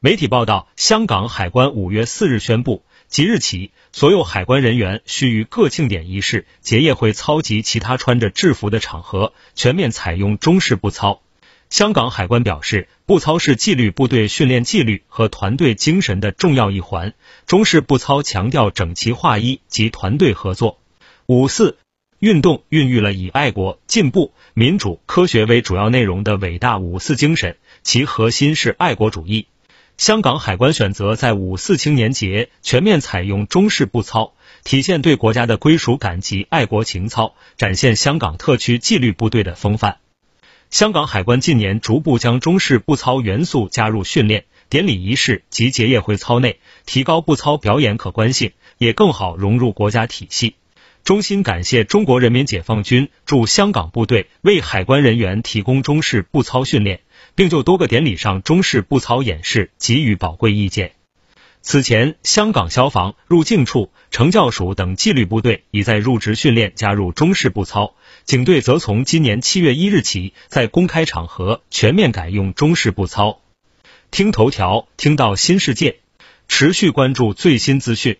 媒体报道，香港海关五月四日宣布，即日起，所有海关人员需于各庆典仪式、结业会操及其他穿着制服的场合，全面采用中式步操。香港海关表示，步操是纪律部队训练纪律和团队精神的重要一环。中式步操强调整齐划一及团队合作。五四运动孕育了以爱国、进步、民主、科学为主要内容的伟大五四精神，其核心是爱国主义。香港海关选择在五四青年节全面采用中式步操，体现对国家的归属感及爱国情操，展现香港特区纪律部队的风范。香港海关近年逐步将中式步操元素加入训练、典礼仪式及结业会操内，提高步操表演可观性，也更好融入国家体系。衷心感谢中国人民解放军驻香港部队为海关人员提供中式步操训练。并就多个典礼上中式步操演示给予宝贵意见。此前，香港消防、入境处、惩教署等纪律部队已在入职训练加入中式步操，警队则从今年七月一日起在公开场合全面改用中式步操。听头条，听到新世界，持续关注最新资讯。